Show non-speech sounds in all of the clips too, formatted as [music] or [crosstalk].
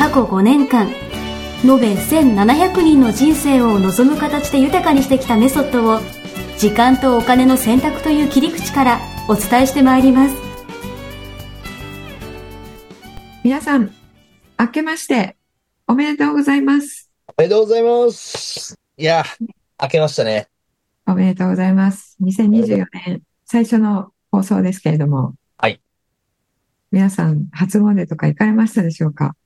過去5年間延べ1700人の人生を望む形で豊かにしてきたメソッドを時間とお金の選択という切り口からお伝えしてまいります皆さん、明けましておめでとうございます。おめでとうございます。いや、明けましたね。おめでとうございます。2024年最初の放送ですけれども。はい。皆さん、初詣とか行かれましたでしょうか？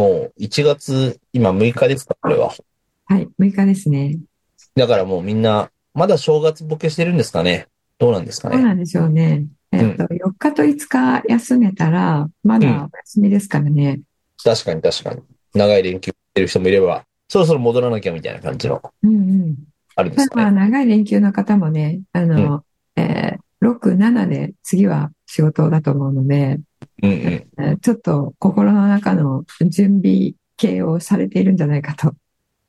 もう1月、今6日ですか、これは。はい、6日ですね。だからもうみんな、まだ正月ボケしてるんですかね。どうなんですかね。そうなんでしょうね。えっと、4日と5日休めたら、まだお休みですからね。確かに確かに。長い連休してる人もいれば、そろそろ戻らなきゃみたいな感じの、うんうん。あるんですまあ、かね。長い連休の方もね、あの、えー、6、7で次は仕事だと思うので、うんうん。えーちょっと心の中の準備系をされているんじゃないかと。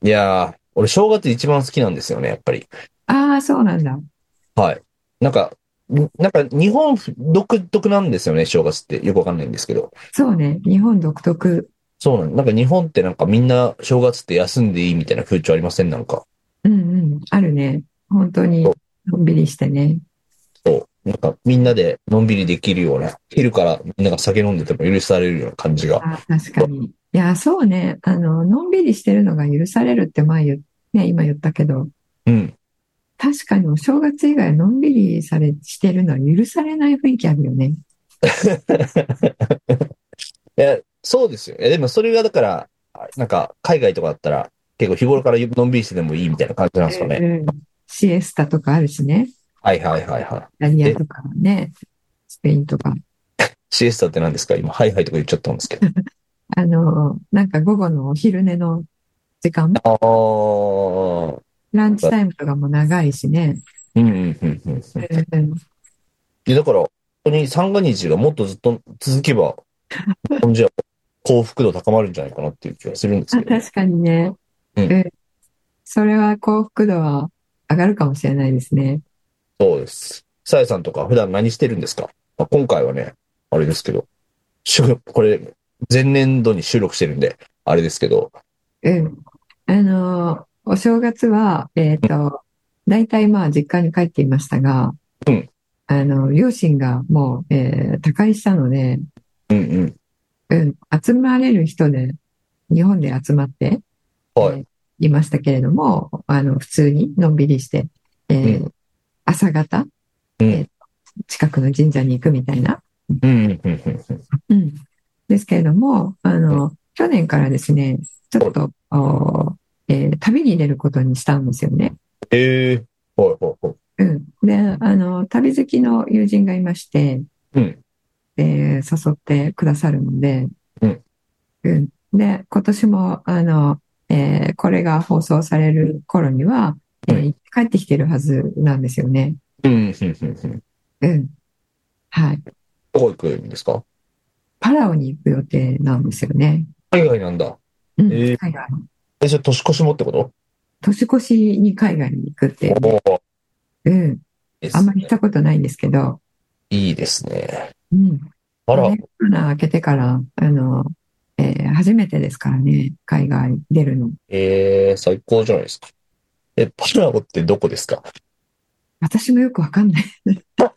いやー、俺正月一番好きなんですよね、やっぱり。ああ、そうなんだ。はい。なんか、んなんか日本独特なんですよね、正月って。よくわかんないんですけど。そうね。日本独特。そうなんなんか日本ってなんかみんな正月って休んでいいみたいな風潮ありません？なんか。うんうん。あるね。本当に、のんびりしてね。そう。なんかみんなでのんびりできるような、昼からみんなが酒飲んでても許されるような感じが。あー確かに。いや、そうね。あの、のんびりしてるのが許されるって前言っ、ね、今言ったけど、うん。確かにお正月以外のんびりされ、してるのは許されない雰囲気あるよね。[laughs] いや、そうですよ。いや、でもそれがだから、なんか海外とかだったら結構日頃からのんびりしてでもいいみたいな感じなんですかね。うんシエスタとかあるしね。はいはいはいはい。イタリアとかね。スペインとか。[laughs] シエスタって何ですか？今、はいはいとか言っちゃったんですけど。[laughs] あの、なんか午後のお昼寝の時間、ああ、ランチタイムとかも長いしね。うんうんうんうんうん。うんで、だから、本当に三が日がもっとずっと続けば、日本じゃ幸福度高まるんじゃないかなっていう気がするんですあけど。確かにね。うんうんそれは幸福度は上がるかもしれないですね。そうです。さやさんとか普段何してるんですか、まあ、今回はね、あれですけど、これ、前年度に収録してるんで、あれですけど、うん。あの、お正月は、えっと、大体まあ実家に帰っていましたが、うんあの、両親がもう、えー他界したので、うんうん。うん、集まれる人で、日本で集まって、はい。えーいましたけれども、あの、普通にのんびりして、えーう朝方、うんえー近くの神社に行くみたいな、うんうん。ですけれども、あの、去年からですね、ちょっと、おーえー旅に出ることにしたんですよね。ええはいはいはい。うん。で、あの、旅好きの友人がいまして、うん。えー誘ってくださるので、うん。うん。で、今年も、あの、えーこれが放送される頃には、帰ってきてるはずなんですよね。うんうんうんうん。うん。はい。どこ行くんですか？パラオに行く予定なんですよね。海外なんだ。うん。えー海外。え、それ年越しもってこと？年越しに海外に行くっていうん。あんまり行ったことないんですけど、いいですね。うん。あら、ねコロナ明けてから、あの、えー初めてですからね、海外出るの。ええ最高じゃないですか。え、パラオってどこですか？私もよくわかんない。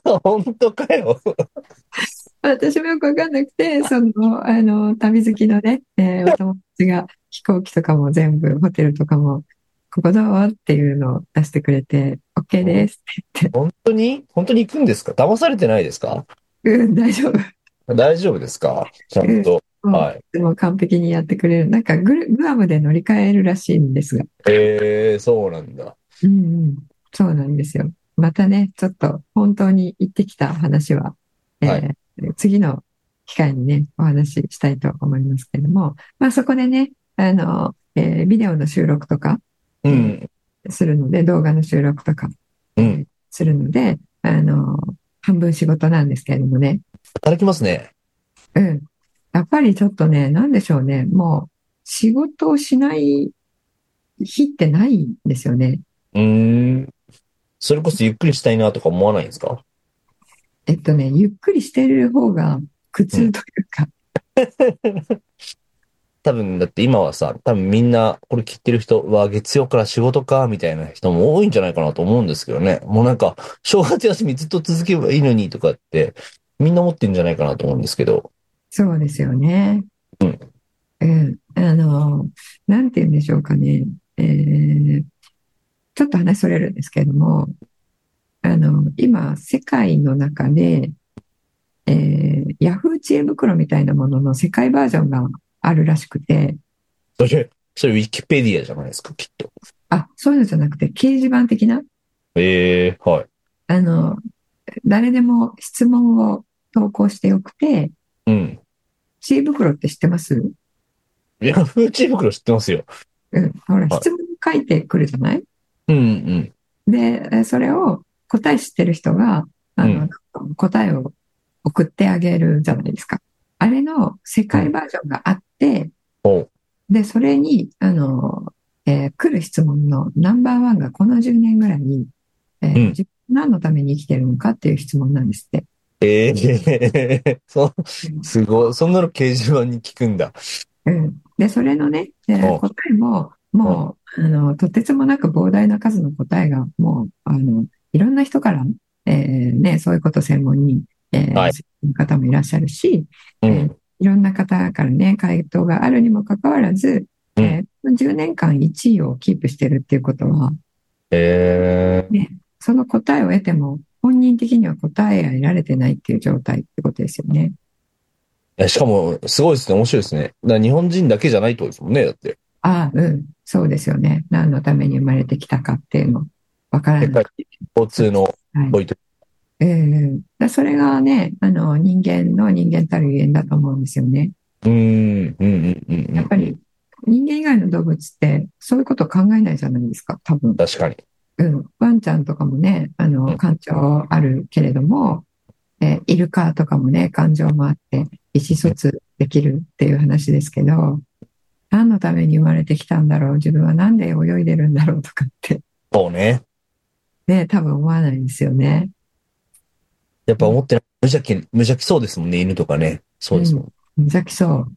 [laughs] 本当かよ。[laughs] 私もよくわかんなくて、その、あの、旅好きのね、えー [laughs] お友達が飛行機とかも全部、ホテルとかも、ここどうっていうのを出してくれて、OK ですって本当に？本当に行くんですか？騙されてないですか？言って、うん、大丈夫。大丈夫ですか？ちゃんと。はい。でも完璧にやってくれる。なんかグル、グアムで乗り換えるらしいんですが。ええそうなんだ。うんうん。そうなんですよ。またね、ちょっと本当に行ってきた話は、えーはい次の機会にね、お話ししたいと思いますけれども、まあそこでね、あの、えービデオの収録とかうん。するので、動画の収録とかうん。するので、あの、半分仕事なんですけれどもね、働きますね。うん。やっぱりちょっとね、なんでしょうね、もう仕事をしない日ってないんですよね。うーん。それこそゆっくりしたいなとか思わないんですか？えっとね、ゆっくりしてる方が苦痛というか、[laughs] 多分、だって今はさ、多分みんな、これ聞いてる人は月曜から仕事か、みたいな人も多いんじゃないかなと思うんですけどね。もうなんか、正月休みずっと続けばいいのにとかって、みんな思ってんじゃないかなと思うんですけど。そうですよね。うん。うん。あの、なんて言うんでしょうかね。えーちょっと話それるんですけれども、あの、今、世界の中で、えー、ヤフー知恵袋みたいなものの世界バージョンがあるらしくて、それ、それウィキペディアじゃないですか、きっと。あ、そういうのじゃなくて、掲示板的な、ええはい。あの、誰でも質問を投稿してよくて、うん。知恵袋って知ってますいや、フーチー袋知ってますよ。うん。ほら、質問書いてくるじゃないうんうん。で、それを答え知ってる人が、あの、答えを送ってあげるじゃないですか。あれの世界バージョンがあって、おうで、それに、あの、えー来る質問のナンバーワンがこの10年ぐらいに、えーうん自分何のために生きてるのかっていう質問なんですって。ええ [laughs] そう、すごい。そんなの掲示板に聞くんだ。うん。で、それのね、えーお答えも、もう、あの、とてつもなく膨大な数の答えが、もう、あの、いろんな人から、えーね、そういうこと専門に、えーはい方もいらっしゃるし、うえーん。いろんな方からね、回答があるにもかかわらず、うんえー10年間1位をキープしてるっていうことは、ええその答えを得ても、本人的には答えが得られてないっていう状態ってことですよね。しかも、すごいですね。面白いですね。だ日本人だけじゃないってことですもんね。だって。ああ、うん、そうですよね。何のために生まれてきたかっていうの、わから世ない。界共通のはいポイント。ええだそれがね、あの、人間の人間たるゆえんだと思うんですよね。うーん、うん、うん、うんうん。やっぱり、人間以外の動物って、そういうこと考えないじゃないですか、多分。確かに。うん。ワンちゃんとかもね、あうの、ん感情あるけれども、えーイルカとかもね、感情もあって、意思疎通できるっていう話ですけど、何のために生まれてきたんだろう、自分はなんで泳いでるんだろうとかって、そうね。ね、多分思わないですよね。やっぱ思ってない。無邪気、無邪気そうですもんね。犬とかね。そうですもん。無邪気そう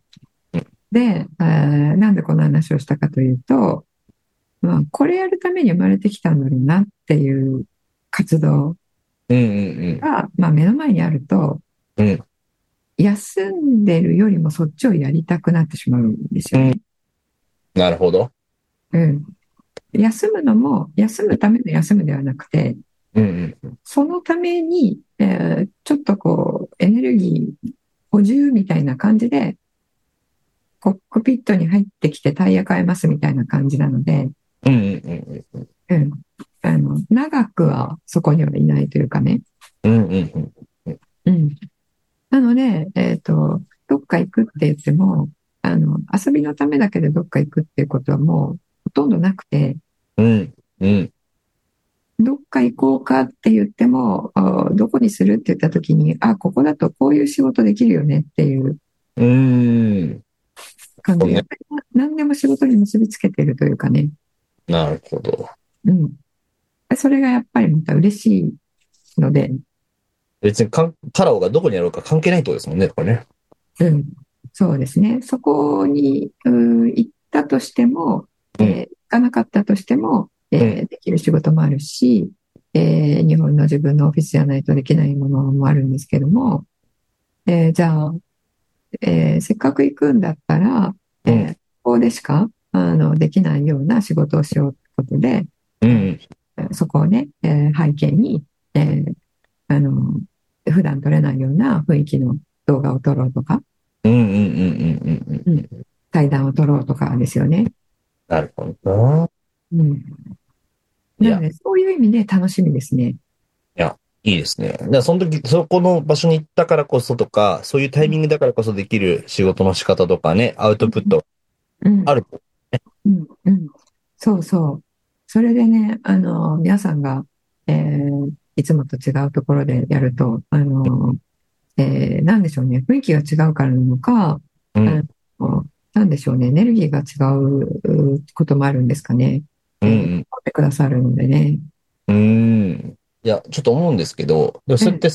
うん。で、えーなんでこの話をしたかというと、まあ、これやるために生まれてきたんだろうなっていう活動うん、うん、が、まあ、目の前にあると、うん。うん。休んでるよりもそっちをやりたくなってしまうんですよね。なるほど。うん。休むのも、休むための休むではなくて、うん、うん。そのために、えーちょっとこう、エネルギー補充みたいな感じで、コックピットに入ってきてタイヤ変えますみたいな感じなので、うん、うん、うん。うん。あの、長くはそこにはいないというかね。うん、うん、うん。うん。なので、えっと、どっか行くって言っても、あの、遊びのためだけでどっか行くっていうことはもうほとんどなくて、うん、うん。どっか行こうかって言っても、あどこにするって言った時に、あ、ここだとこういう仕事できるよねっていううーん。感じ何でも仕事に結びつけてるというかね。なるほど。うん。それがやっぱりまた嬉しいので、別にカラオがどこにあるか関係ないってことですもんね、これね。うん。そうですね。そこに、うん行ったとしても、えー行かなかったとしても、えーできる仕事もあるし、えー日本の自分のオフィスじゃないとできないものもあるんですけども、えーじゃあ、えーせっかく行くんだったら、えーうんここでしか、あの、できないような仕事をしようってことで、うん。そこをね、えー背景に、えーあの、普段撮れないような雰囲気の動画を撮ろうとか。対談を撮ろうとかですよね。なるほどな。うん。なので、そういう意味で楽しみですね。いいいですね。だからその時、そこの場所に行ったからこそとか、そういうタイミングだからこそできる仕事の仕方とかね、アウトプットうんある。うん、うん。そうそう。それでね、あの、皆さんが、えーいつもと違うところでやると、あの、えーなんでしょうね、雰囲気が違うからなのか、うん。なんでしょうね、エネルギーが違ううこともあるんですかね。うんうん。取ってくださるのでね。うーん。いや、ちょっと思うんですけど、でもそうやってい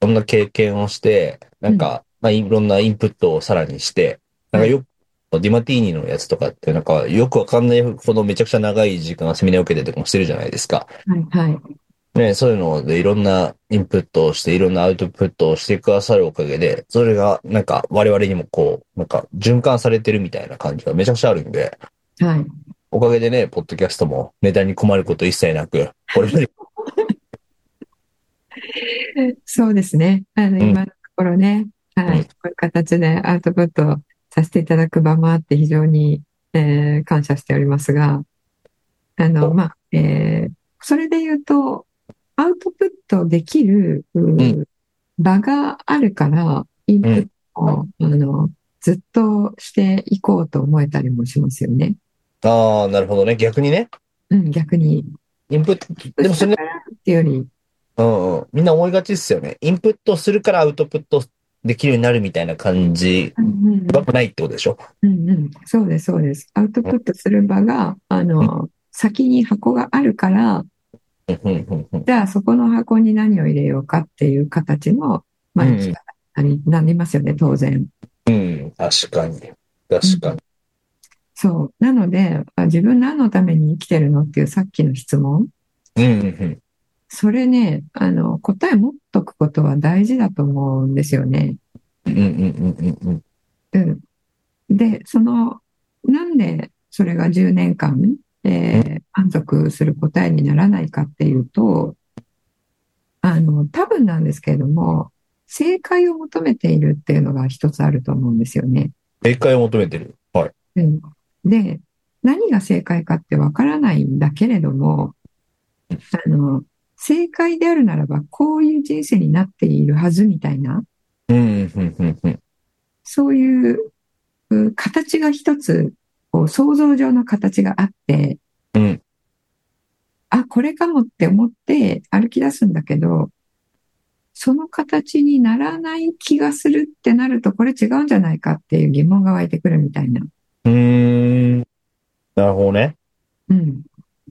ろんな経験をして、なんか、まあ、いろんなインプットをさらにして、なんかよく、ディマティーニのやつとかって、なんか、よくわかんないほどめちゃくちゃ長い時間セミナーを受けてとかもしてるじゃないですか。はい、はい。ね、そういうのでいろんなインプットをして、いろんなアウトプットをしてくださるおかげで、それがなんか我々にもこう、なんか循環されてるみたいな感じがめちゃくちゃあるんで、はい。おかげでね、ポッドキャストもネタに困ること一切なく、これまで、[laughs] そうですね。あの、ん今のところね、はい。うんこういう形でアウトプットさせていただく場もあって非常に、えー感謝しておりますが、あの、まあ、えーそれで言うと、アウトプットできる、ううん場があるから、インプットを、あの、ずっとしていこうと思えたりもしますよね。ああ、なるほどね。逆にね、うん、逆に。インプット、でもそれね、っていうより、うんうん、みんな思いがちですよね。インプットするからアウトプットできるようになるみたいな感じうんうんうんはないってことでしょ？うんうん、そうです、そうです。アウトプットする場が、あの、先に箱があるから、うんうんうんうんじゃあそこの箱に何を入れようかっていう形の、まあ、うん生き方になりますよね、当然。うん、確かに。確かに。そう。なので、あ自分何のために生きてるのっていうさっきの質問。うんうんそれね、あの、答え持っとくことは大事だと思うんですよね。うん。うんうんうんうんうん。で、その、なんでそれが10年間、えー満足する答えにならないかっていうと、あの、多分なんですけれども、正解を求めているっていうのが一つあると思うんですよね。正解を求めてる。はい。うん。で、何が正解かってわからないんだけれども、あの、正解であるならば、こういう人生になっているはずみたいな、うんうんうんうんうん。そういうう形が一つ、こう想像上の形があって、うんあ、これかもって思って歩き出すんだけど、その形にならない気がするってなると、これ違うんじゃないかっていう疑問が湧いてくるみたいな。うーん。なるほどね。うん。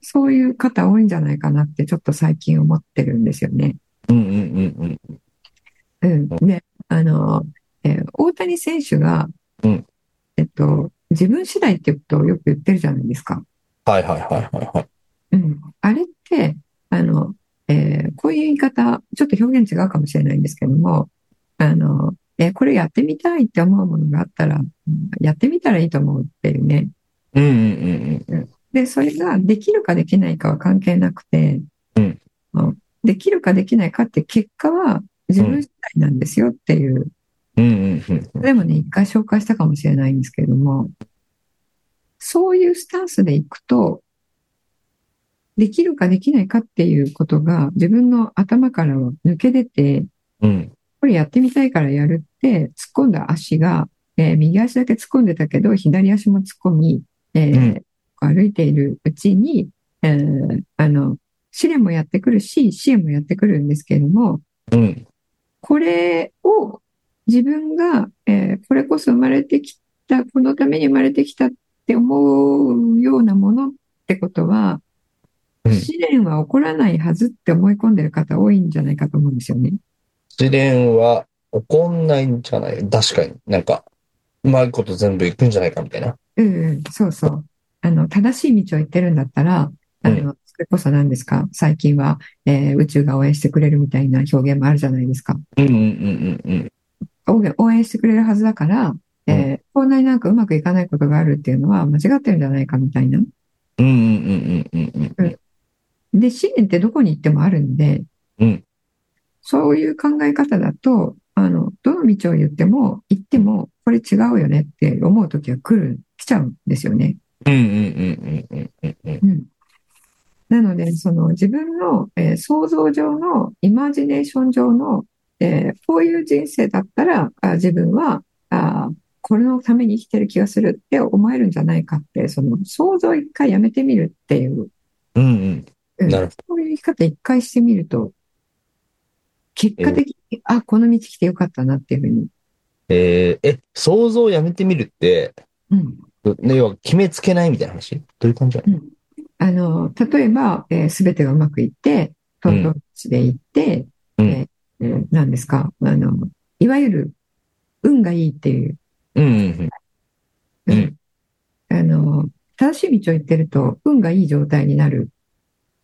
そういう方多いんじゃないかなってちょっと最近思ってるんですよね。うんうんうんうん。うん。で、あの、えー大谷選手が、うんえっと、自分次第ってことをよく言ってるじゃないですか。はいはいはいはいはい。うん。あれって、あの、えーこういう言い方、ちょっと表現違うかもしれないんですけども、あの、えーこれやってみたいって思うものがあったら、うんやってみたらいいと思うっていうね。うんうんうんうん。で、それができるかできないかは関係なくて、うんうんできるかできないかって結果は自分次第なんですよっていう、うんうんうんうん。でもね、一回紹介したかもしれないんですけれども、そういうスタンスでいくと、できるかできないかっていうことが自分の頭からは抜け出て、うん。これやってみたいからやるって、突っ込んだ足が、えー右足だけ突っ込んでたけど、左足も突っ込み、えーうん歩いているうちに、えーあの、試練もやってくるし、支援もやってくるんですけれども、うん。これを自分が、えーこれこそ生まれてきた、このために生まれてきたって思うようなものってことは、うん試練は起こらないはずって思い込んでる方多いんじゃないかと思うんですよね。試練は起こんないんじゃない？確かに。なんか、うまいこと全部いくんじゃないかみたいな。うんうん、そうそう。あの、正しい道を行ってるんだったら、あの、それこそ何ですか？最近は、えー宇宙が応援してくれるみたいな表現もあるじゃないですか。うんうんうんうん応援応援してくれるはずだから、えーこんなになんかうまくいかないことがあるっていうのは間違ってるんじゃないかみたいな。うん。うんうんうんうん。で、試練ってどこに行ってもあるんで、うんそういう考え方だと、あの、どの道を言っても、行っても、これ違うよねって思う時は来る、来ちゃうんですよね。うんうんうんうんうんうんうん。うん。なので、その自分の、えー想像上の、イマジネーション上の、えーこういう人生だったら、あ自分は、あこれのために生きてる気がするって思えるんじゃないかって、その想像を一回やめてみるっていう、うんうん。うんなるほどそういう生き方一回してみると、結果的に、あ、この道来てよかったなっていうふうに。えーえ、想像をやめてみるって、うん。ね、要は決めつけないみたいな話？どういう感じなのあの、例えば、えー、全てがうまくいって、トントン口で行って、うんえーですか、あの、いわゆる、運がいいっていう、うんうんうん。うんあの、正しい道を行ってると、運がいい状態になる。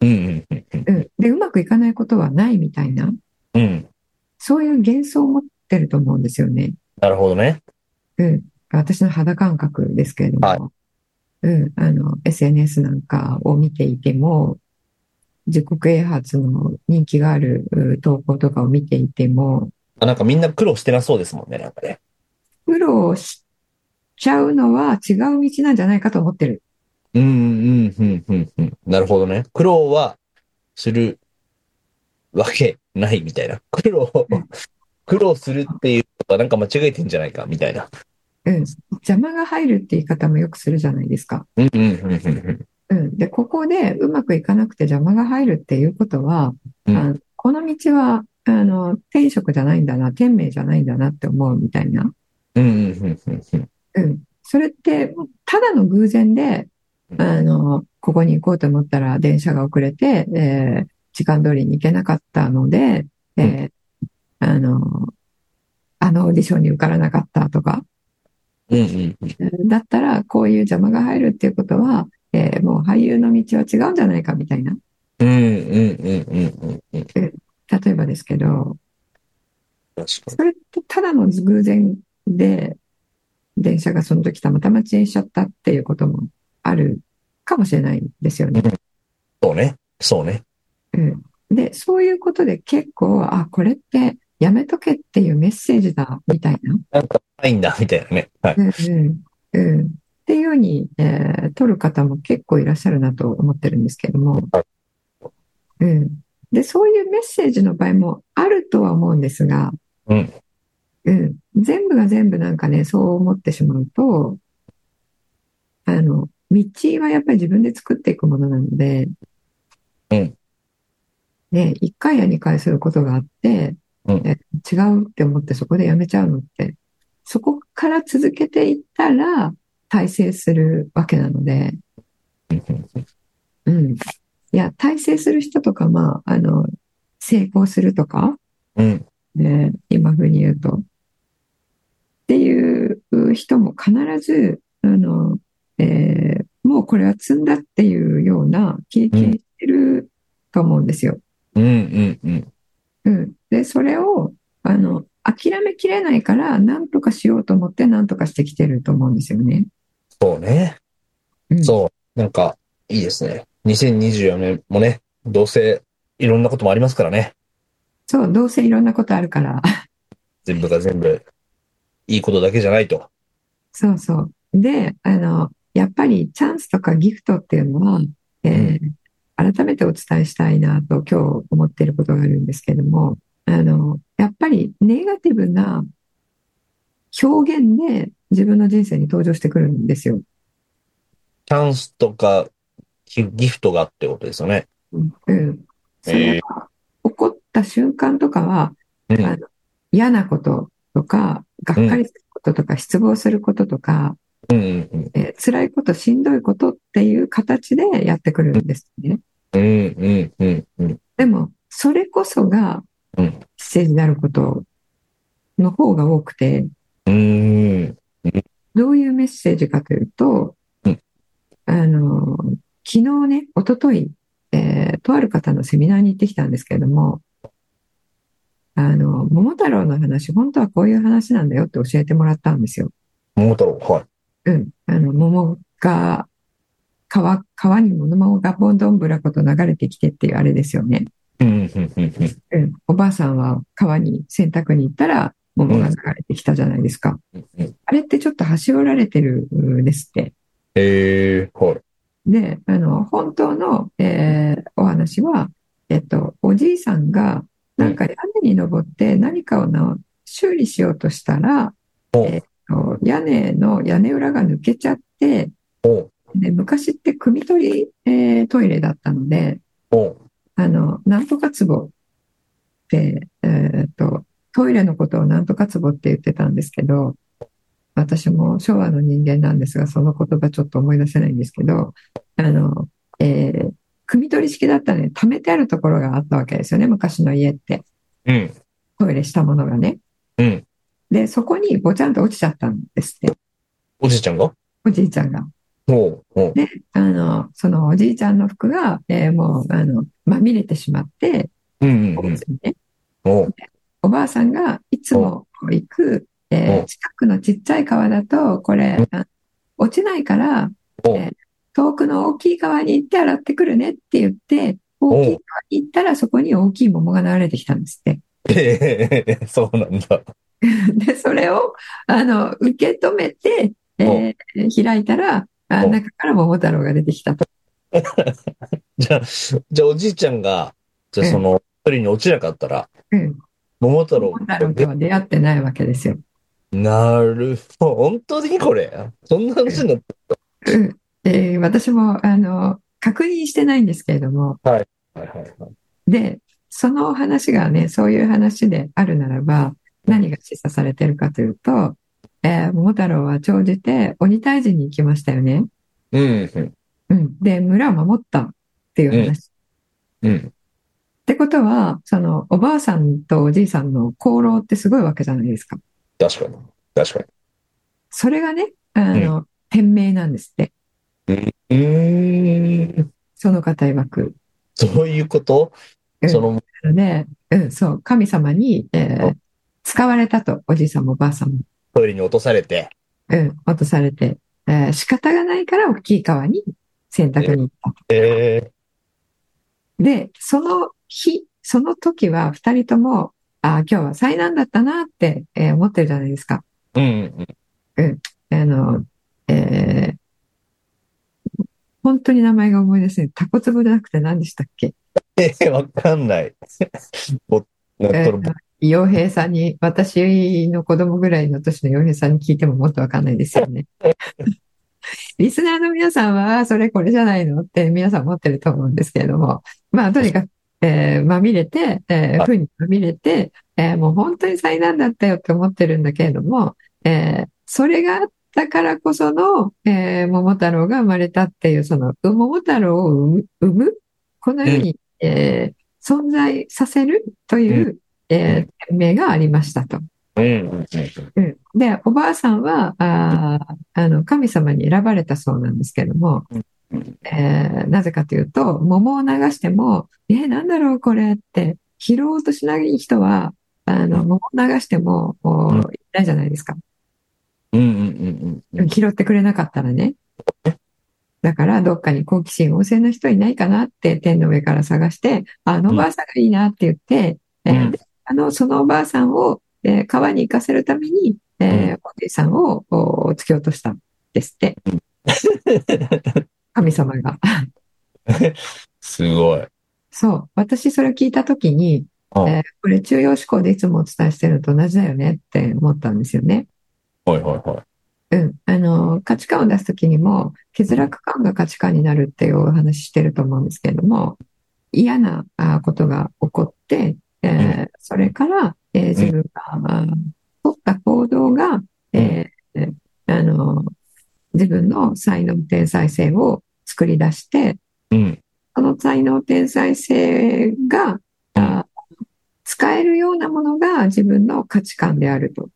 うんうんうんうん。うん。で、うまくいかないことはないみたいな、うん。そういう幻想を持ってると思うんですよね。なるほどね。うん。私の肌感覚ですけれども、はいうん。あの、SNS なんかを見ていても、自己啓発の人気があるう投稿とかを見ていても、あなんかみんな苦労してなそうですもんね、なんかね。苦労しちゃうのは違う道なんじゃないかと思ってる。うんうんうんうんうん。なるほどね。苦労はするわけないみたいな。苦労うん、苦労するっていうことはなんか間違えてんじゃないかみたいな。うん。邪魔が入るって言い方もよくするじゃないですか。うん。で、ここでうまくいかなくて邪魔が入るっていうことは、うんあこの道は、あの、天職じゃないんだな、天命じゃないんだなって思うみたいな。うん。それって、ただの偶然で、あの、ここに行こうと思ったら電車が遅れて、えー時間通りに行けなかったので、えーあの、あのオーディションに受からなかったとか、うんうんうん。だったらこういう邪魔が入るっていうことは、えーもう俳優の道は違うんじゃないかみたいな。うんうんうんうんうんうん。例えばですけど、それってただの偶然で、電車がその時たまたま遅延しちゃったっていうこともあるかもしれないですよね。に。そうね。そうね。うん。で、そういうことで結構、あ、これってやめとけっていうメッセージだ、みたいな。なんかないんだ、みたいなね。はい。うんうん。うん。っていうように、えー取る方も結構いらっしゃるなと思ってるんですけども。うん。で、そういうメッセージの場合もあるとは思うんですが、うん。うん。全部が全部なんかね、そう思ってしまうと、あの、道はやっぱり自分で作っていくものなので、うん。ね、1回や2回することがあって、うんえ違うって思ってそこでやめちゃうのって、そこから続けていったら大成するわけなので、うん。いや、大成する人とか、まあ、あの、成功するとか、うん。ね、今風に言うと。っていう人も必ず、あの、えーもうこれは積んだっていうような経験してると思うんですよ。うんうんうん。うん。で、それを、あの、諦めきれないから、なんとかしようと思って、なんとかしてきてると思うんですよね。そうね。うんそう。なんか、いいですね。2024年もね、どうせいろんなこともありますからね。そう、どうせいろんなことあるから。[laughs] 全部が全部、いいことだけじゃないと。そうそう。で、あの、やっぱりチャンスとかギフトっていうのは、えー改めてお伝えしたいなと今日思っていることがあるんですけども、あの、りネガティブな表現で自分の人生に登場してくるんですよ。チャンスとか、ギギフトがってことですよね。うん。それが起こった瞬間とかは、うんあの嫌なこととか、がっかりすることとか、失望することとか、うんうんうん。えー辛いこと、しんどいことっていう形でやってくるんですね。うんうんうんうん。でも、それこそがうんメッセージであることの方が多くて。どういうメッセージかというとうん、あの、昨日ね、一昨日、えーとある方のセミナーに行ってきたんですけれども、あの、桃太郎の話、本当はこういう話なんだよって教えてもらったんですよ。桃太郎、はい。うん。あの、桃が、川、川にも桃がボンドンブラコと流れてきてっていうあれですよね。うんうんうんうん。うん。おばあさんは川に洗濯に行ったら桃が流れてきたじゃないですか。あれってちょっと端折られてるんですって。えー、はい。で、あの、本当の、えーお話は、えっと、おじいさんが、なんか屋根に登って何かをな修理しようとしたら、おえっと、屋根の屋根裏が抜けちゃって、おで、昔って汲み取り、えートイレだったので、おあの、なんとか壺って、えーっと、トイレのことをなんとか壺って言ってたんですけど、私も昭和の人間なんですが、その言葉ちょっと思い出せないんですけど、あの、えー、汲み取り式だったので、溜めてあるところがあったわけですよね、昔の家って。うん。トイレしたものがね。うん。で、そこにぼちゃんと落ちちゃったんですって、おじいちゃんが？おじいちゃんが。で、あの、そのおじいちゃんの服が、えーもう、あの、まみれてしまって、うんうんうん。ね。おばあさんがいつも行く、えーお近くのちっちゃい川だと、これ、あ落ちないから、えー遠くの大きい川に行って洗ってくるねって言って、大きい川に行ったらそこに大きい桃が流れてきたんですって。ええそうなんだ。[laughs] で、それを、あの、受け止めて、えー開いたら、あお中から桃太郎が出てきたと。[laughs] じゃあ、じゃあおじいちゃんが、じゃあその、トイレに落ちなかったら、うん。桃太郎桃太郎とは出会ってないわけですよ。なるほど。本当にこれ？そんな話になってうん。えー私も、あの、確認してないんですけれども、はいはいはい。で、その話がね、そういう話であるならば、何が示唆されてるかというと、えー桃太郎は長じて鬼退治に行きましたよね。うん、うん、うん。で、村を守ったっていう話。うん。ってことは、その、おばあさんとおじいさんの功労ってすごいわけじゃないですか。確かに。確かそれがね、あの、天命なんですって。に。うーん。その方曰く。そういうこと？うんその、なので、うん、そう、神様に、えーうん使われたと、おじいさんもおばあさんも。トイレに落とされて。うん、落とされて、えー仕方がないから大きい川に洗濯に行ったと。えで、その日、その時は二人とも、ああ、今日は災難だったなって、えー思ってるじゃないですか。えうん、うん。あの、えー本当に名前が思い出せない。タコツボじゃなくて何でしたっけ？ええわかんない。[laughs] ぼ、なえー洋平さんに、私の子供ぐらいの年の洋平さんに聞いてももっとわかんないですよね。[laughs] リスナーの皆さんは、それこれじゃないのって皆さん思ってると思うんですけれども、まあ、とにかく、えーまみれて、えー、はい。ふうにまみれて、えーもう本当に災難だったよって思ってるんだけれども、えーそれがあったからこその、えー桃太郎が生まれたっていう、その、桃太郎を生む、この世に、えー存在させるという、えー天命がありましたと。うん、で、おばあさんは、あーあの、神様に選ばれたそうなんですけども、うんえーなぜかというと、桃を流しても、え、なんだろうこれって、拾おうとしない人は、あの、桃を流しても、いないじゃないですか。うん、うん、うん、うん。拾ってくれなかったらね。だから、どっかに好奇心旺盛な人いないかなって天の上から探して、あのおばあさんがいいなって言って、えーうんであの、そのおばあさんを、えー川に行かせるために、えーおじいさんをお突き落としたんですって。[laughs] 神様が。[laughs] すごい。そう。私それ聞いたときに、あえーこれ中央思考でいつもお伝えしてるのと同じだよねって思ったんですよね。はい、はい、はい。うん。あの、価値観を出すときにも、欠落感が価値観になるっていうお話してると思うんですけれども、嫌なあことが起こって、えーそれから、えー自分が、あ取った行動が、えーあの、自分の才能天才性を作り出して、うん、その才能天才性が、あ使えるようなものが自分の価値観であると。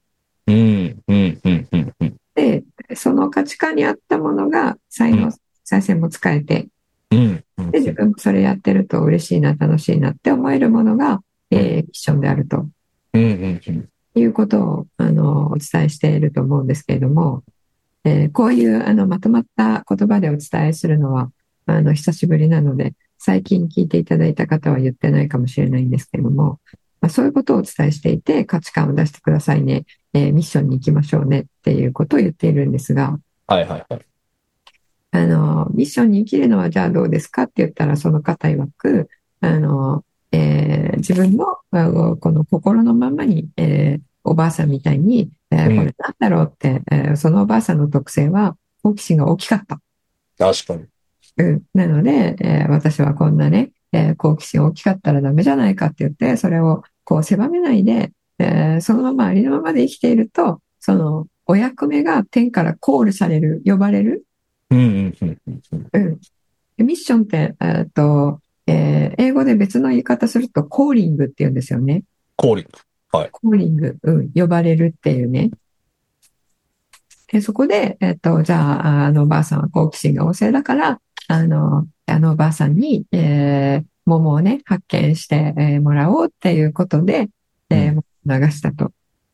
で、その価値観に合ったものが才能、再生も使えて、うん、うん。で、自分もそれやってると嬉しいな、楽しいなって思えるものが、えーミッションであると。いうことを、あの、お伝えしていると思うんですけれども、えーこういう、あの、まとまった言葉でお伝えするのは、あの、久しぶりなので、最近聞いていただいた方は言ってないかもしれないんですけれども、まあ、そういうことをお伝えしていて、価値観を出してくださいね、えーミッションに行きましょうねっていうことを言っているんですが、はい、はい、はい。あの、ミッションに生きるのはじゃあどうですかって言ったら、その方曰く、あの、えー自分のこの心のままに、えーおばあさんみたいに、えーうんこれなんだろうって、えーそのおばあさんの特性は好奇心が大きかった。確かに。うん、なので、えー私はこんなね、えー好奇心大きかったらダメじゃないかって言って、それをこう狭めないで、えーそのままありのままで生きていると、そのお役目が天からコールされる、呼ばれる。うんうんうんうんうん。うん。でミッションって、えーっと、えー英語で別の言い方すると、コーリングって言うんですよね。コーリング。コーリング、うん、呼ばれるっていうね。で、そこで、えっと、じゃあ、あのおばあさんは好奇心が旺盛だから、あの、あのおばあさんに、えー桃をね、発見して、えーもらおうっていうことで、えー流したと。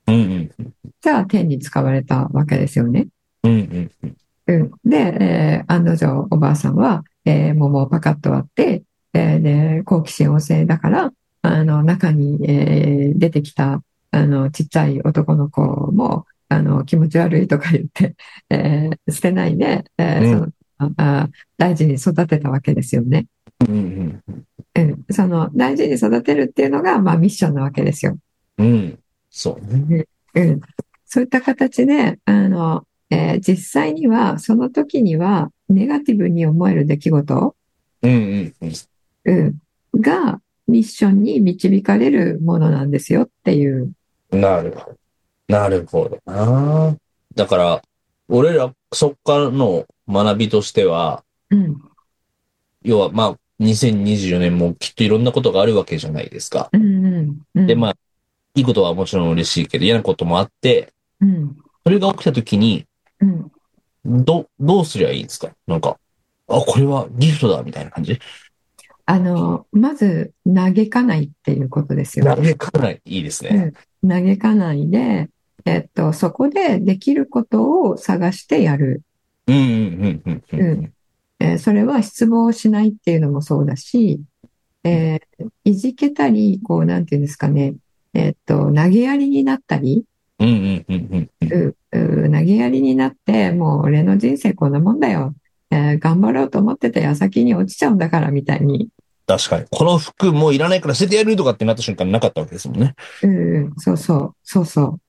うんうんうん。じゃあ、天に使われたわけですよね。うんうんうん。うん。で、えー案の定、おばあさんは、えー桃をパカッと割って、えーで、好奇心旺盛だから、あの、中に、えー出てきた、あの、ちっちゃい男の子も、あの、気持ち悪いとか言って、えー捨てないで、えーうんそのあ大事に育てたわけですよね。うんうんうん。その、大事に育てるっていうのが、まあ、ミッションなわけですよ。うん。うん。そうね。うん。そういった形で、あの、えー実際には、その時には、ネガティブに思える出来事、うんうんうん。うん、がミッションに導かれるものなんですよっていう。なるほど。なるほどな。だから、俺ら、そっからの学びとしては、うん、要は、まあ、2024年もきっといろんなことがあるわけじゃないですか。うん、うん、うん。で、まあ、いいことはもちろん嬉しいけど、嫌なこともあって、うん、それが起きた時に、うん。ど、どうすりゃいいんですか？なんか、あ、これはギフトだみたいな感じ？あの、まず、嘆かないっていうことですよ。嘆かない。いいですね。嘆かないで、えっと、そこでできることを探してやる。うんうんうんうんうん。うんえーそれは失望しないっていうのもそうだし、えーいじけたり、こう、なんていうんですかね、えっと、投げやりになったり、うんうんうんうんうん。うう投げやりになって、もう俺の人生こんなもんだよ。えー頑張ろうと思ってた矢先に落ちちゃうんだからみたいに、確かに。この服もういらないから捨ててやるとかってなった瞬間なかったわけですもんね。うん、そうそう、そうそう。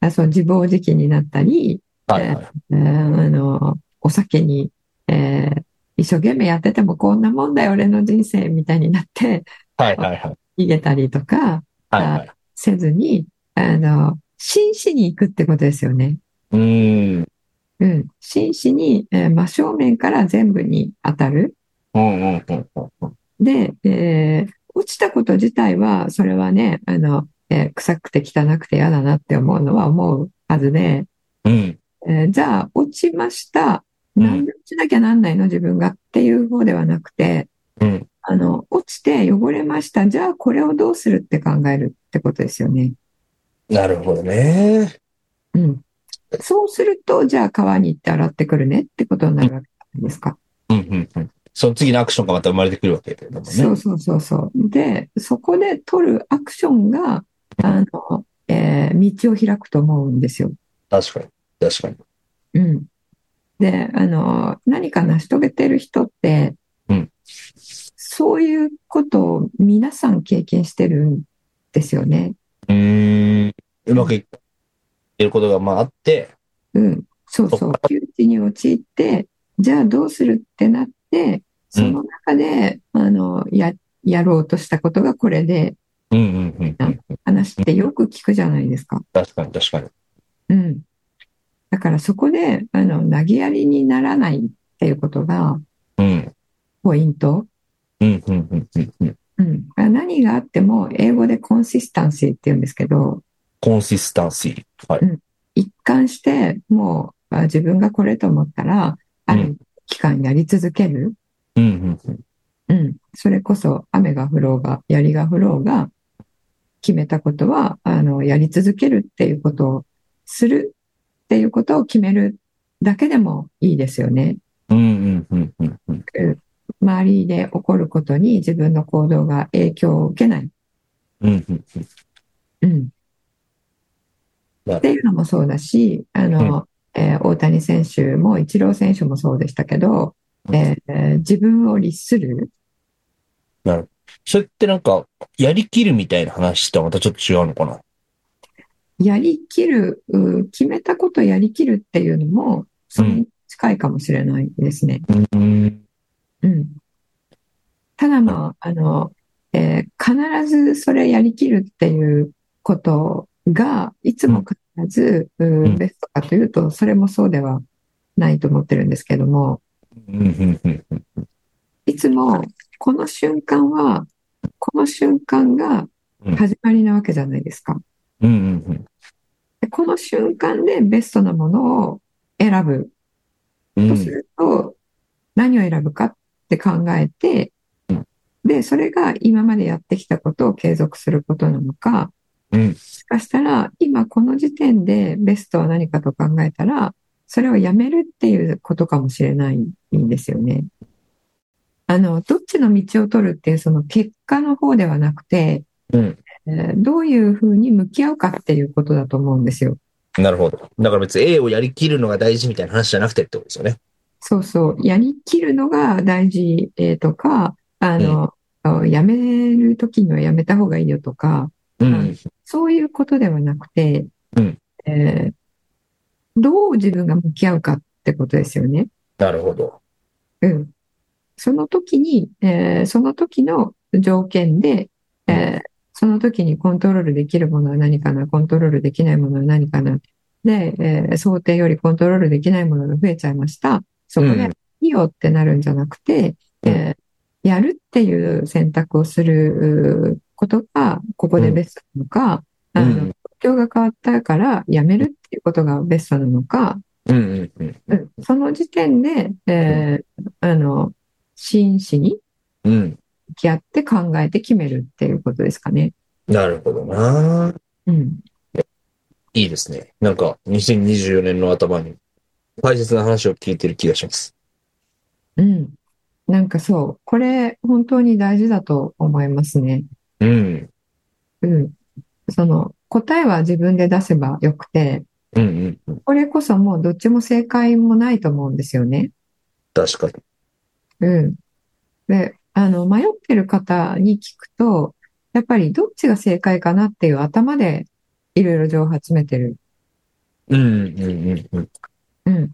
あそう自暴自棄になったり、はいはい。えーあの、お酒に、えー一生懸命やっててもこんなもんだよ、俺の人生みたいになってはいはいはい。逃げたりとかはいはい。せずに、あの、真摯に行くってことですよね。うーん。うん。真摯に、えー真正面から全部に当たる。で、えー落ちたこと自体は、それはね、あの、えー臭くて汚くて嫌だなって思うのは思うはずで、うん。えーじゃあ、落ちました。うんなんで落ちなきゃなんないの？自分がっていう方ではなくて、うん。あの、落ちて汚れました。じゃあ、これをどうするって考えるってことですよね。なるほどね。うん。そうすると、じゃあ、川に行って洗ってくるねってことになるわけですか？うんうんうん。その次のアクションがまた生まれてくるわけだもんね。そうそうそうそう。で、そこで取るアクションが、あの、えー道を開くと思うんですよ。確かに。確かに。うん。で、あの、何か成し遂げてる人って、うんそういうことを皆さん経験してるんですよね。うーん。うまくいってることがまああって、うん。そうそう。窮地に陥って、じゃあどうするってなって、その中で、あの、や、やろうとしたことがこれで、うんうんうんうん。話ってよく聞くじゃないですか。確かに確かに。うん。だからそこで、あの、投げやりにならないっていうことがうん。ポイント。うんうんうんうんうん。うん。何があっても、英語でコンシスタンシーって言うんですけど、コンシスタンシー。はい。一貫して、もう、あ自分がこれと思ったら、ある期間やり続ける。うんうんうん。うん。それこそ、雨が降ろうが、槍が降ろうが、決めたことは、あの、やり続けるっていうことをするっていうことを決めるだけでもいいですよね。うんうんうんうんうん。周りで起こることに自分の行動が影響を受けない。うんうんうん。うん。なるっていうのもそうだし、あの、えー大谷選手もイチロー選手もそうでしたけど、えー自分を律する、それってなんか、やりきるみたいな話とはまたちょっと違うのかな？やりきる、う決めたことやりきるっていうのも、それに近いかもしれないですね。うん。うん。ただまあ、あの、えー必ずそれやりきるっていうことが、いつも必ず、ううん。ベストかというと、それもそうではないと思ってるんですけども、いつもこの瞬間は、この瞬間が始まりなわけじゃないですか。この瞬間でベストなものを選ぶ。うん。とすると、何を選ぶかって考えてうん、で、それが今までやってきたことを継続することなのか、うんもしかしたら今この時点でベストは何かと考えたら、それをやめるっていうことかもしれないんですよね。あの、どっちの道を取るっていうその結果の方ではなくて、うん。えーどういうふうに向き合うかっていうことだと思うんですよ。なるほど。だから別に A をやりきるのが大事みたいな話じゃなくてってことですよね。そうそう、やりきるのが大事、えーとか、あの、やめるときにはやめた方がいいよとか、うん。そういうことではなくて、うんえーどう自分が向き合うかってことですよね。なるほど。うん。その時に、えーその時の条件で、えーその時にコントロールできるものは何かな、コントロールできないものは何かな。で、えー想定よりコントロールできないものが増えちゃいました。そこでうん、いいよってなるんじゃなくて、えーやるっていう選択をするうことが、ここでベストなのか、あの、うん状況が変わったからやめるっていうことがベストなのか、うんうんうん。うんその時点で、えーあの、真摯にうん。向き合って考えて決めるっていうことですかね。なるほどな。うん。いいですね。なんか、2024年の頭に大切な話を聞いてる気がします。うん。なんかそう、これ本当に大事だと思いますね。うん。うん。その、答えは自分で出せばよくて、うんうんうん。これこそもうどっちも正解もないと思うんですよね。確かに。うん。で、あの、迷ってる方に聞くと、やっぱりどっちが正解かなっていう頭でいろいろ情報集めてる。うんうんうんうん。うん。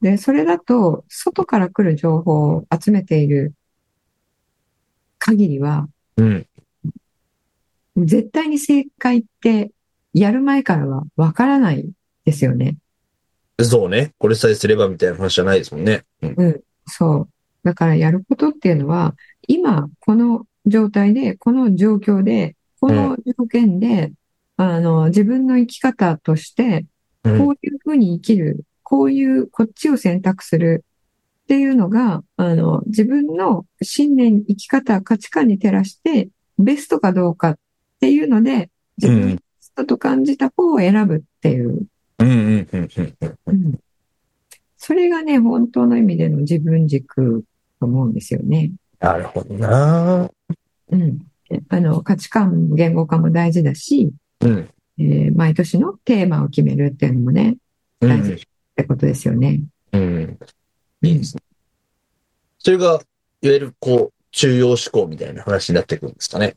で、それだと、外から来る情報を集めている限りは、うん。絶対に正解ってやる前からはわからないですよね。そうね。これさえすればみたいな話じゃないですもんね。うん。うん。そう。だからやることっていうのは、今この状態で、この状況で、この条件で、あの、自分の生き方として、うんこういうふうに生きる、こういう、こっちを選択するっていうのが、あの、自分の信念、生き方、価値観に照らして、ベストかどうかっていうので、自分にベストと感じた方を選ぶっていう。うんうんうんうんうん。うんそれがね、本当の意味での自分軸と思うんですよね。なるほどな。うん。あの、価値観、言語化も大事だし、うん。えー毎年のテーマを決めるっていうのもね、うん大事ってことですよね。うん。いいですね。それが、いわゆる、こう、中庸思考みたいな話になってくるんですかね。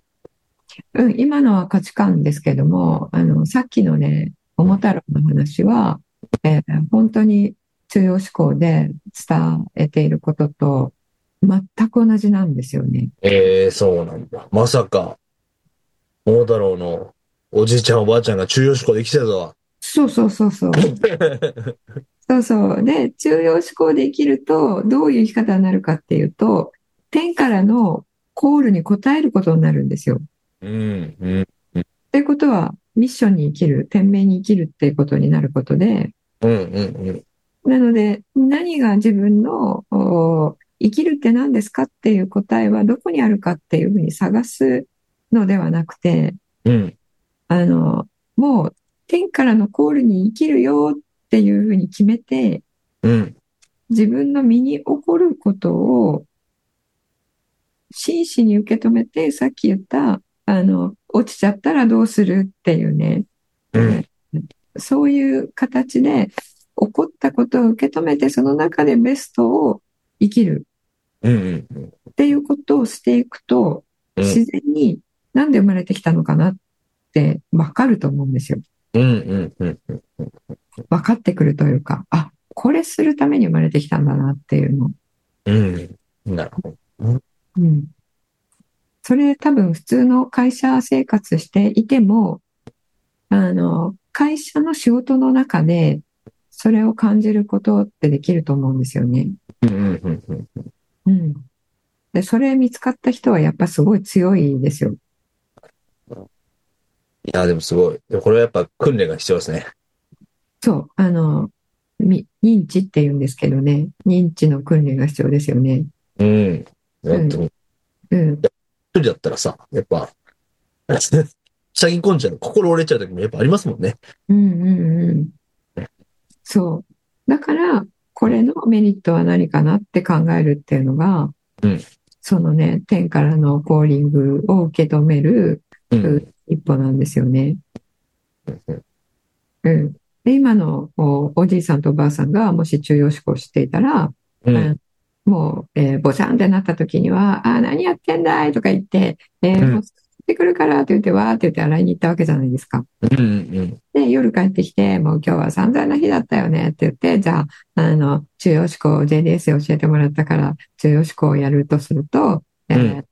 うん、今のは価値観ですけども、あの、さっきのね、桃太郎の話は、えー本当に中央思考で伝えていることと全く同じなんですよね。ええそうなんだ。まさか、桃太郎のおじいちゃんおばあちゃんが中庸思考できてたとは。そうそうそうそう。[laughs] そうそう。で、中央思考で生きると、どういう生き方になるかっていうと、天からのコールに応えることになるんですよ。うん、うん、ということは、ミッションに生きる、天命に生きるっていうことになることで、うん、うん、なので、何が自分のお生きるって何ですかっていう答えはどこにあるかっていうふうに探すのではなくて、うん、あの、もう天からのコールに生きるよっていうふうに決めて、うん、自分の身に起こることを真摯に受け止めて、さっき言った、あの、落ちちゃったらどうするっていうね、うん、そういう形で起こったことを受け止めて、その中でベストを生きるうんうんうん。っていうことをしていくと、うん自然になんで生まれてきたのかなってわかると思うんですよ。うんうんうんうん。分かってくるというか、あ、これするために生まれてきたんだなっていうの。うん。なるほど。うん。それ多分普通の会社生活していても、あの、会社の仕事の中でそれを感じることってできると思うんですよね。うんうんうんうん。うん。で、それ見つかった人はやっぱすごい強いですよ。いや、でもすごい。でもこれはやっぱ訓練が必要ですね。そう、あの、み認知って言うんですけどね、認知の訓練が必要ですよね。うん。本当に。うん。一人だったらさ、やっぱ、[laughs] 下着込んじゃう、心折れちゃう時もやっぱありますもんね。うんうんうん。そう。だから、これのメリットは何かなって考えるっていうのが、うんそのね、天からのコーリングを受け止めるうん。一歩なんですよね。うん。で、今のおおじいさんとおばあさんがもし中央思考していたら、うん。もう、えー、ボチャンってなった時には、あー、何やってんだいとか言って、えーうん。もう、ってくるからって言って、わーって言って洗いに行ったわけじゃないですか。うんうんで、夜帰ってきて、もう今日は散々な日だったよねって言って、じゃあ、あの、中央思考 JDS 教えてもらったから、中央思考をやるとすると、えー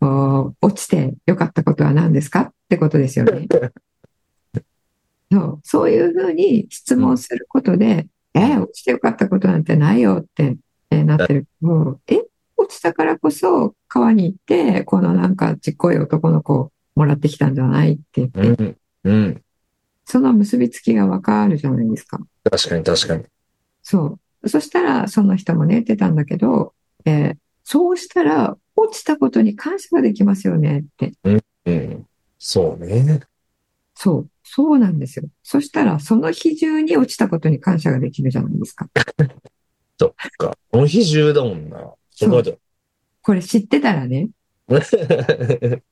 こう落ちて良かったことは何ですかってことですよね。[laughs] そう、そういうふうに質問することで、えー落ちて良かったことなんてないよって、えーなってるけど、え、落ちたからこそ川に行って、このなんかちっこい男の子をもらってきたんじゃないって言って、うん。うん。うん。その結びつきがわかるじゃないですか。確かに確かに。そう。そしたら、その人もね、言ってたんだけど、えーそうしたら、落ちたことに感謝ができますよねって。うん。そうね。そう。そうなんですよ。そしたら、その日中に落ちたことに感謝ができるじゃないですか。そっか。この日中だもんな。そこ。これ知ってたらね、[laughs]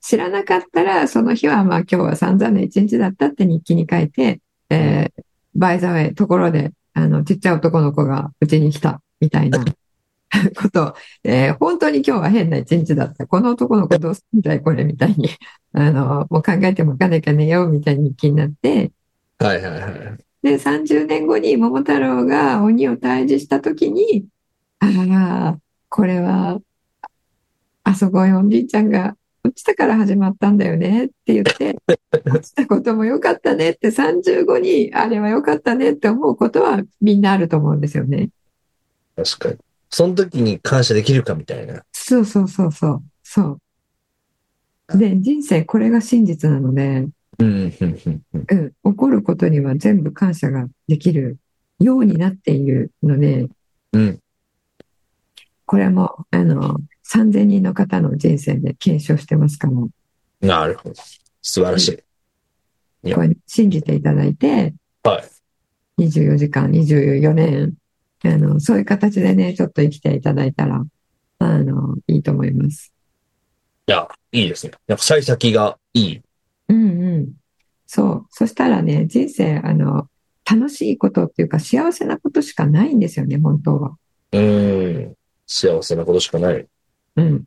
知らなかったら、その日はまあ今日は散々な一日だったって日記に書いて、えー、バイザウェイ、ところで、あの、ちっちゃい男の子がうちに来た、みたいな [laughs] こと、えー本当に今日は変な一日だった。この男の子どうすんだい、これ、みたいに、あの、もう考えてもかなきゃ寝よう、みたいに気になって、はいはいはい。で、30年後に桃太郎が鬼を退治したときに、ああ、これは、あそこへおじいちゃんが落ちたから始まったんだよねって言って、[laughs] 落ちたことも良かったねって35に、あれは良かったねって思うことはみんなあると思うんですよね。確かに。その時に感謝できるかみたいな。そうそうそうそう。そう。で、人生これが真実なので、うん、うん、うん、うん。うん、起こることには全部感謝ができるようになっているので、うん。これも、あの、3000人の方の人生で検証してますから、こなるほど。素晴らしい。いやれ信じていただいて、はい。24時間、24年、あの、そういう形でね、ちょっと生きていただいたら、あの、いいと思います。いや、いいですね。やっぱ幸先がいい。うんうん。そう。そしたらね、人生、あの、楽しいことっていうか幸せなことしかないんですよね、本当は。うーん。幸せなことしかない。うん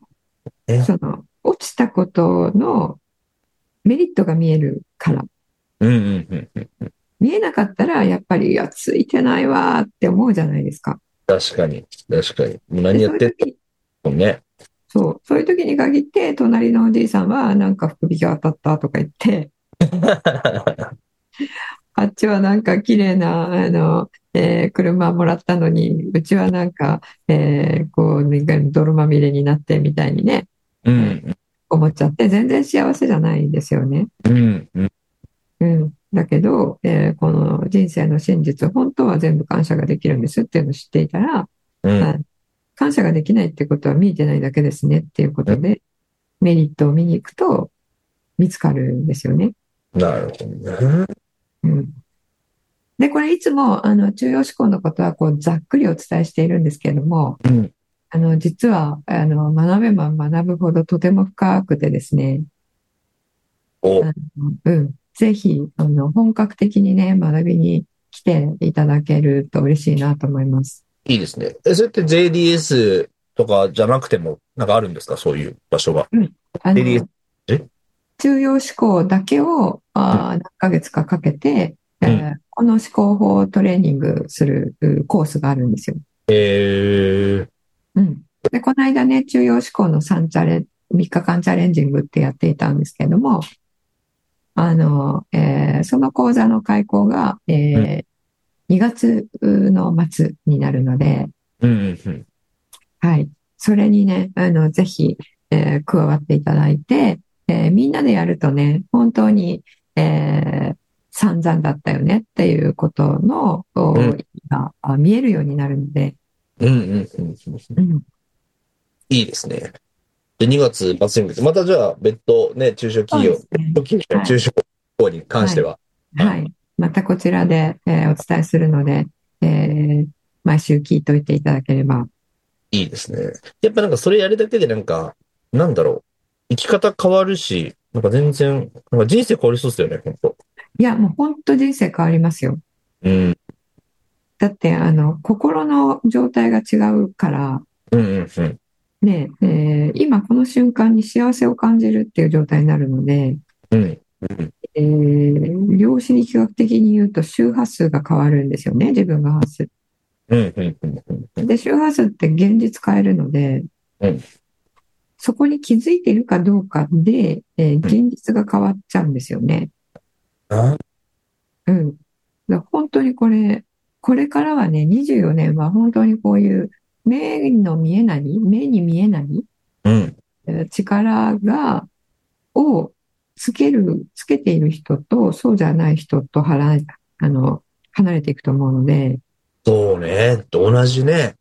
え？その、落ちたことのメリットが見えるから。うん、うん、うん、うん。見えなかったら、やっぱり、いや、ついてないわーって思うじゃないですか。確かに。確かに。何やってんね。そう、そういう時に限って、隣のおじいさんは、なんか福引き当たったとか言って、[laughs] あっちはなんか綺麗な、あの、えー車もらったのに、うちはなんか、えーこう、なんか泥まみれになってみたいにね、うん、思っちゃって、全然幸せじゃないですよね。うん、うん。うん。だけど、えーこの人生の真実、本当は全部感謝ができるんですっていうのを知っていたら、うん。はい感謝ができないってことは見えてないだけですねっていうことで、メリットを見に行くと見つかるんですよね。なるほどね。うん。で、これいつも、あの、中央思考のことは、こう、ざっくりお伝えしているんですけれども、うん。あの、実は、あの、学べば学ぶほどとても深くてですね、お、うん。ぜひ、あの、本格的にね、学びに来ていただけると嬉しいなと思います。いいですね。え、それって JDS とかじゃなくても、なんかあるんですか？そういう場所が。あの JDS え？中庸思考だけをあー何ヶ月かかけて、えーうこの思考法をトレーニングするうコースがあるんですよ。えー、うん。で、この間ね、中庸思考の3チャレ、3日間チャレンジングってやっていたんですけども、あの、えーその講座の開講が、えー2月の末になるので、うんうんうん。はい。それにね、あの、ぜひ、えー加わっていただいて、えーみんなでやるとね、本当に、えー散々だったよねっていうことの、おうんがあ見えるようになるので、うんうんうんうん。うん、いいですね。で、2月末に向けて、またじゃあ別途ね、中小企業、ね中小企業に関しては、はい。またこちらで、えーお伝えするので、えー毎週聞いといていただければ。いいですね。やっぱなんかそれやるだけでなんか、なんだろう。生き方変わるし、なんか全然、なんか人生変わりそうですよね、本当いや、もう本当人生変わりますよ。うん。だって、あの、心の状態が違うから、うんうんうん。ね、えー今この瞬間に幸せを感じるっていう状態になるので、うん。うん。えー量子力学的に言うと周波数が変わるんですよね、自分が発する。うん。うん。うん。うん。で、周波数って現実変えるので、うんそこに気づいているかどうかで、えー現実が変わっちゃうんですよね。あうん。だ本当にこれ、これからはね、24年は本当にこういう目の見えない、目に見えないうん。えー力が、をつける、つけている人と、そうじゃない人とはら、あの、離れていくと思うので、そうね。同じね。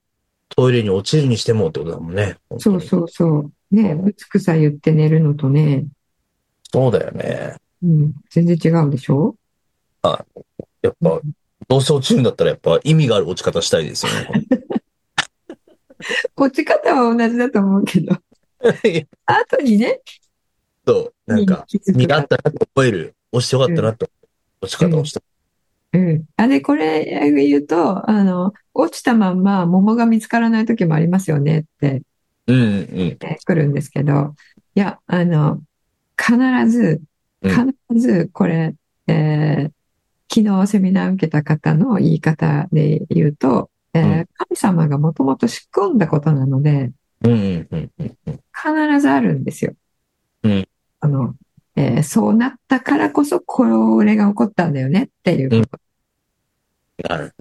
トイレに落ちるにしてもってことだもんね。そうそうそう。ね、ぶつくさ言って寝るのとね、そうだよね。うん、全然違うでしょ？やっぱ、どうせ落ちるんだったらやっぱ意味がある落ち方したいですよね。[laughs] 落ち方は同じだと思うけど、[laughs] 後にね、そう、なんか、身があったなと思える、落ちてよかったなと、落ち方をした。うん。あれ、これ言うと、あの、落ちたまんま桃が見つからない時もありますよねってうんうん。ね来るんですけど、いや、あの、必ず、うん必ずこれ、えー昨日セミナー受けた方の言い方で言うと、えーうん神様がもともと仕込んだことなので、うんうんうんうん。必ずあるんですよ。うんあの、えーそうなったからこそ、これが起こったんだよねっていうこと。なる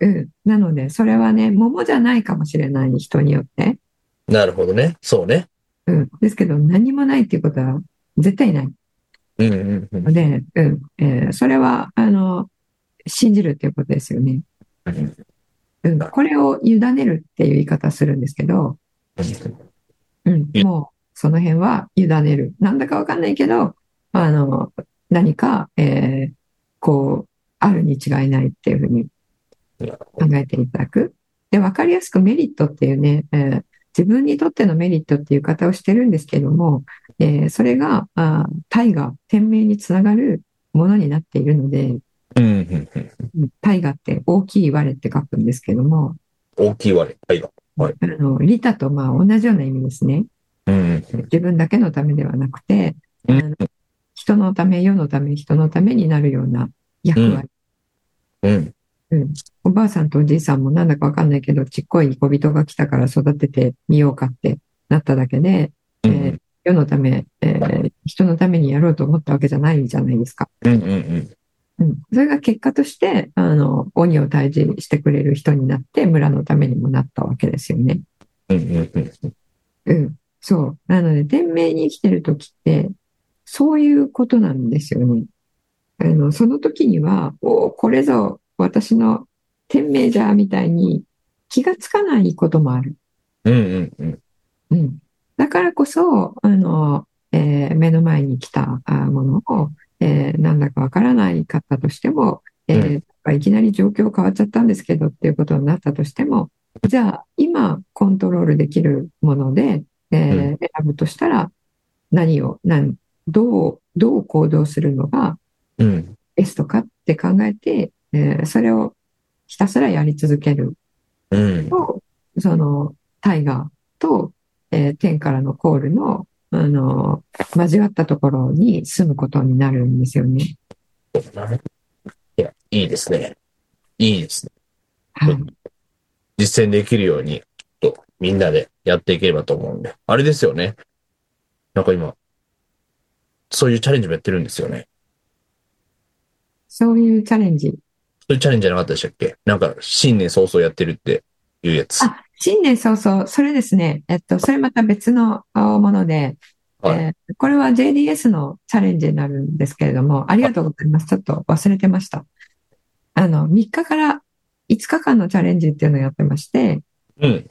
うん。なので、それはね、桃じゃないかもしれない人によって。なるほどね。そうね。うん。ですけど、何もないっていうことは絶対ないうんうんうんので、うん。えーそれは、あの、信じるっていうことですよね。うん。うん。これを委ねるっていう言い方するんですけど、うん。うんもう、その辺は委ねる。なんだかわかんないけど、あの、何か、えーこう、あるに違いないっていうふうに考えていただく。で、わかりやすくメリットっていうね、えー自分にとってのメリットっていう言い方をしてるんですけども、えーそれが、あー大河、天命につながるものになっているので、大河って大きい我って書くんですけども、大きい割れ。はいが。はいあの、利他とまあ同じような意味ですね。うんうん自分だけのためではなくて、うん人のため、世のため、人のためになるような役割。うん。うんおばあさんとおじいさんもなんだかわかんないけど、ちっこい小人が来たから育ててみようかってなっただけで、うんえー世のため、えー人のためにやろうと思ったわけじゃないじゃないですか。うんうんうん。うん。それが結果として、あの、鬼を退治してくれる人になって、村のためにもなったわけですよね。うんうんうん。うん。そう。なので、天命に生きてる時って、そういうことなんですよね。あの、その時には、おーこれぞ私の天命じゃ、みたいに気がつかないこともある。うんうんうん。うん。だからこそ、あの、えー目の前に来たあものを、えーなんだかわからないかったとしても、えーうんいきなり状況変わっちゃったんですけどっていうことになったとしても、じゃあ今コントロールできるもので、えー選ぶとしたら何を、何、どう、どう行動するのがうん。ベストかって考えて、えーそれをひたすらやり続けるうん。と、その、タイガーと、えー天からのコールの、あの、交わったところに住むことになるんですよね。いや、いいですね。いいですね。はい。実践できるように、みんなでやっていければと思うんで。あれですよね。なんか今、そういうチャレンジもやってるんですよね。そういうチャレンジ。そういうチャレンジじゃなかったでしたっけ？なんか、新年早々やってるっていうやつ。あ、新年早々、それですね。えっと、それまた別のあもので、はいえーこれは JDS のチャレンジになるんですけれども、ありがとうございます。ちょっと忘れてました。あの、3日から5日間のチャレンジっていうのをやってまして、うん。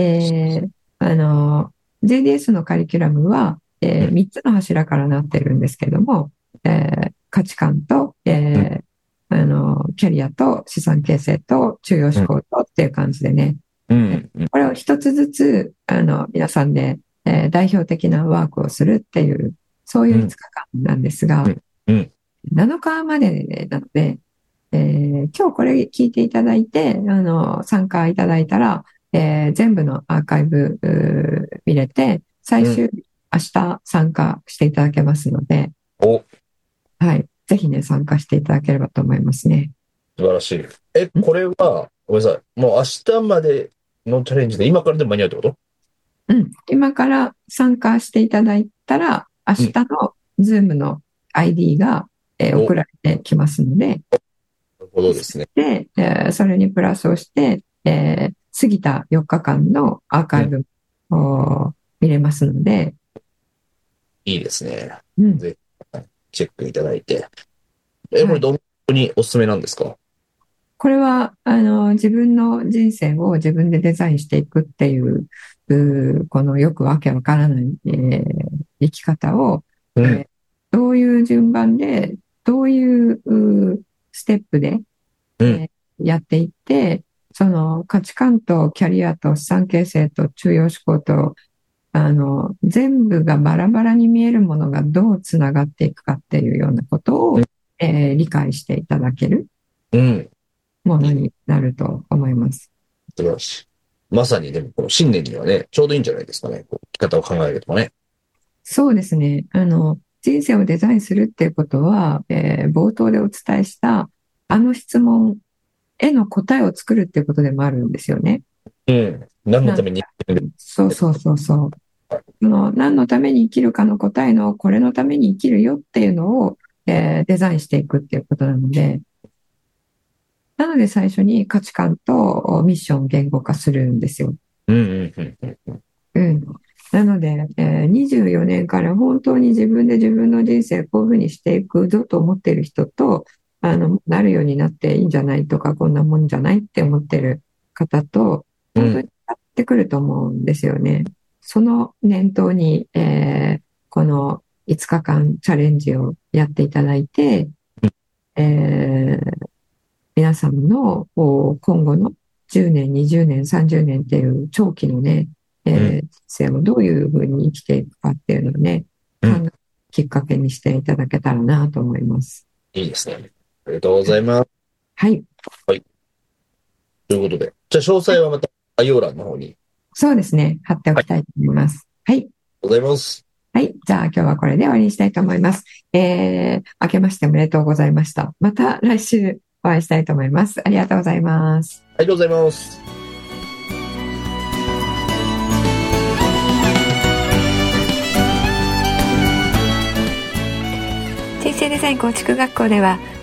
えーあの、JDS のカリキュラムは、えうん。3つの柱からなってるんですけれども、えー価値観と、えーあの、キャリアと資産形成と中央思考とっていう感じでね、うん。うん。これを一つずつ、あの、皆さんで、えー代表的なワークをするっていう、そういう5日間なんですが、うん。うん。7日までなので、えー今日これ聞いていただいて、あの、参加いただいたら、えー全部のアーカイブ、見れて、最終日、明日参加していただけますので、お、はい。ぜひね、参加していただければと思いますね。素晴らしい。え、これは、ごめんなさい。もう明日までのチャレンジで今からでも間に合うってこと？うん。今から参加していただいたら、明日の Zoom の ID が、えーお送られてきますので、なるほどですね。で、えーそれにプラスをして、えー過ぎた4日間のアーカイブを見れますので、いいですね。うん。チェックいただいて。え、これどんなにおすすめなんですか？これは、あの、自分の人生を自分でデザインしていくっていう、うーこのよくわけわからない、えー生き方を、うん。えーどういう順番で、どういうステップで、うんえーやっていって、その価値観とキャリアと資産形成と中央思考と、あの、全部がバラバラに見えるものがどうつながっていくかっていうようなことを、うんえー理解していただけるうん。ものになると思います。素晴らしい。まさにでも、この新年にはね、ちょうどいいんじゃないですかね。こう生き方を考えるとかね。そうですね。あの、人生をデザインするっていうことは、えー冒頭でお伝えした、あの質問への答えを作るっていうことでもあるんですよね。うん。何のためにそうそうそうそう。その何のために生きるかの答えのこれのために生きるよっていうのを、えーデザインしていくっていうことなので、なので最初に価値観とミッションを言語化するんですよ。うんうんうんうん。うん。なので、えー24年から本当に自分で自分の人生こういうふうにしていくぞと思っている人と、あの、なるようになっていいんじゃないとか、こんなもんじゃないって思ってる方と、うん本当にやってくると思うんですよね。その念頭に、えーこの5日間チャレンジをやっていただいて、えー皆さんの今後の10年、20年、30年っていう長期のね、えー人生をどういうふうに生きていくかっていうのをね、うんきっかけにしていただけたらなと思います。いいですね。ありがとうございます。はい。ということで。じゃあ、詳細はまた概要欄の方に。そうですね。貼っておきたいと思います。はい。ありがとうございます。はい。じゃあ今日はこれで終わりにしたいと思います。えー、明けましておめでとうございました。また来週お会いしたいと思います。ありがとうございます。ありがとうございます。人生デザイン構築学校では